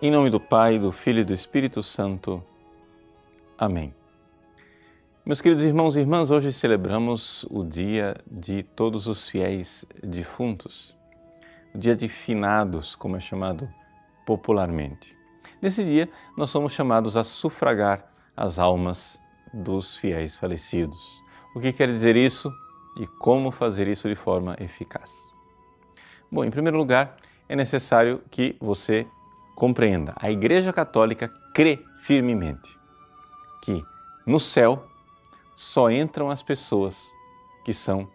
Em nome do Pai, do Filho e do Espírito Santo. Amém. Meus queridos irmãos e irmãs, hoje celebramos o dia de todos os fiéis defuntos, o dia de finados, como é chamado popularmente. Nesse dia, nós somos chamados a sufragar as almas dos fiéis falecidos. O que quer dizer isso e como fazer isso de forma eficaz? Bom, em primeiro lugar, é necessário que você compreenda. A Igreja Católica crê firmemente que no céu só entram as pessoas que são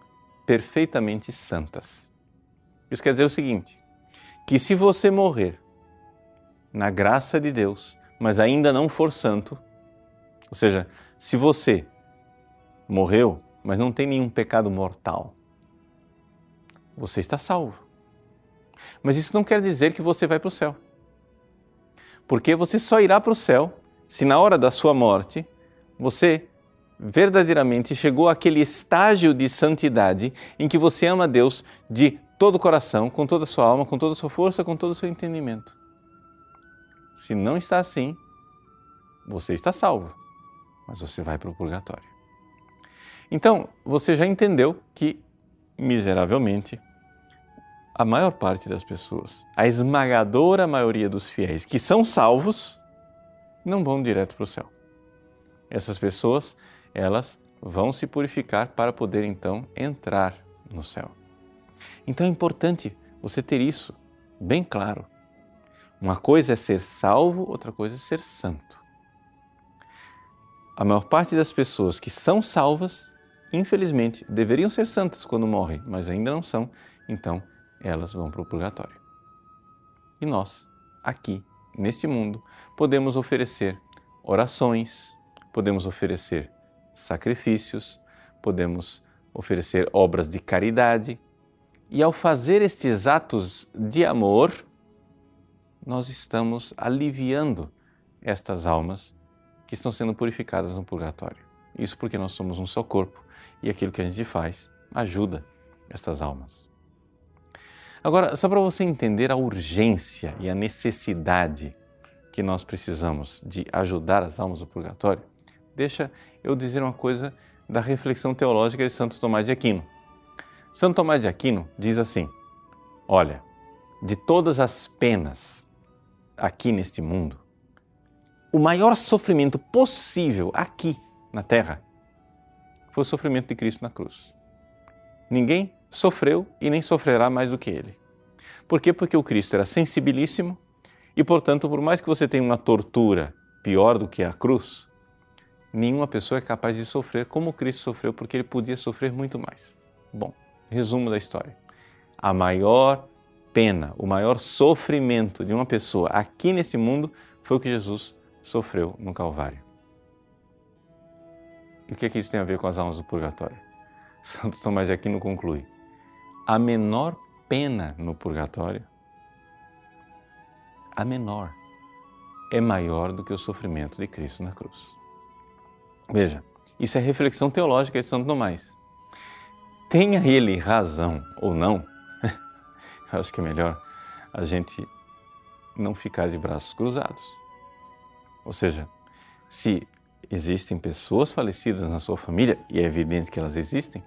perfeitamente santas. Isso quer dizer o seguinte: que se você morrer na graça de Deus, mas ainda não for santo, ou seja, se você morreu, mas não tem nenhum pecado mortal, você está salvo. Mas isso não quer dizer que você vai para o céu. Porque você só irá para o céu se na hora da sua morte você verdadeiramente chegou àquele estágio de santidade em que você ama Deus de todo o coração, com toda a sua alma, com toda a sua força, com todo o seu entendimento. Se não está assim, você está salvo, mas você vai para o purgatório. Então, você já entendeu que, miseravelmente, a maior parte das pessoas, a esmagadora maioria dos fiéis que são salvos, não vão direto para o céu. Essas pessoas, elas vão se purificar para poder então entrar no céu. Então é importante você ter isso bem claro. Uma coisa é ser salvo, outra coisa é ser santo. A maior parte das pessoas que são salvas, infelizmente, deveriam ser santas quando morrem, mas ainda não são. Então, elas vão para o purgatório. E nós, aqui, neste mundo, podemos oferecer orações, podemos oferecer sacrifícios, podemos oferecer obras de caridade. E ao fazer estes atos de amor, nós estamos aliviando estas almas que estão sendo purificadas no purgatório. Isso porque nós somos um só corpo e aquilo que a gente faz ajuda estas almas. Agora, só para você entender a urgência e a necessidade que nós precisamos de ajudar as almas do purgatório, deixa eu dizer uma coisa da reflexão teológica de Santo Tomás de Aquino. Santo Tomás de Aquino diz assim: Olha, de todas as penas aqui neste mundo, o maior sofrimento possível aqui na Terra foi o sofrimento de Cristo na cruz. Ninguém sofreu e nem sofrerá mais do que ele. Por quê? Porque o Cristo era sensibilíssimo e, portanto, por mais que você tenha uma tortura pior do que a cruz, nenhuma pessoa é capaz de sofrer como Cristo sofreu, porque ele podia sofrer muito mais. Bom, resumo da história. A maior pena, o maior sofrimento de uma pessoa aqui nesse mundo foi o que Jesus sofreu no Calvário. E o que, é que isso tem a ver com as almas do purgatório? Santo Tomás de Aquino conclui: a menor pena no purgatório, a menor, é maior do que o sofrimento de Cristo na cruz. Veja, isso é reflexão teológica de Santo Tomás. Tenha ele razão ou não, eu acho que é melhor a gente não ficar de braços cruzados. Ou seja, se existem pessoas falecidas na sua família, e é evidente que elas existem,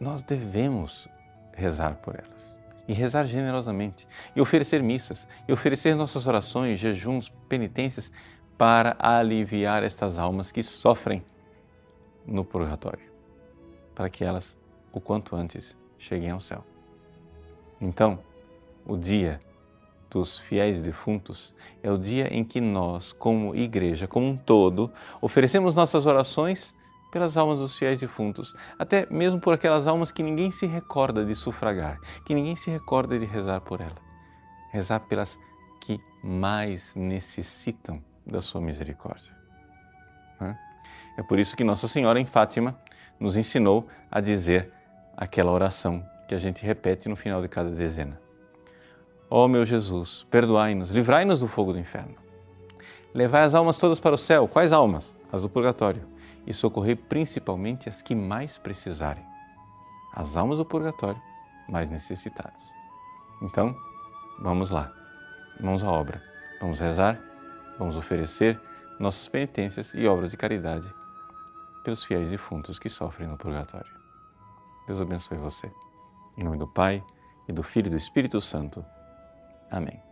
nós devemos rezar por elas. E rezar generosamente, e oferecer missas, e oferecer nossas orações, jejuns, penitências para aliviar estas almas que sofrem no purgatório, para que elas, o quanto antes, cheguem ao céu. Então, o dia dos fiéis defuntos é o dia em que nós, como igreja, como um todo, oferecemos nossas orações pelas almas dos fiéis defuntos, até mesmo por aquelas almas que ninguém se recorda de sufragar, que ninguém se recorda de rezar por ela. Rezar pelas que mais necessitam da sua misericórdia. É por isso que Nossa Senhora em Fátima nos ensinou a dizer aquela oração que a gente repete no final de cada dezena. Ó oh, meu Jesus, perdoai-nos, livrai-nos do fogo do inferno. Levai as almas todas para o céu. Quais almas? As do purgatório e socorrer principalmente as que mais precisarem, as almas do purgatório mais necessitadas. Então, vamos lá, mãos à obra, Vamos rezar, vamos oferecer nossas penitências e obras de caridade pelos fiéis defuntos que sofrem no purgatório. Deus abençoe você. Em nome do Pai, e do Filho e do Espírito Santo. Amém.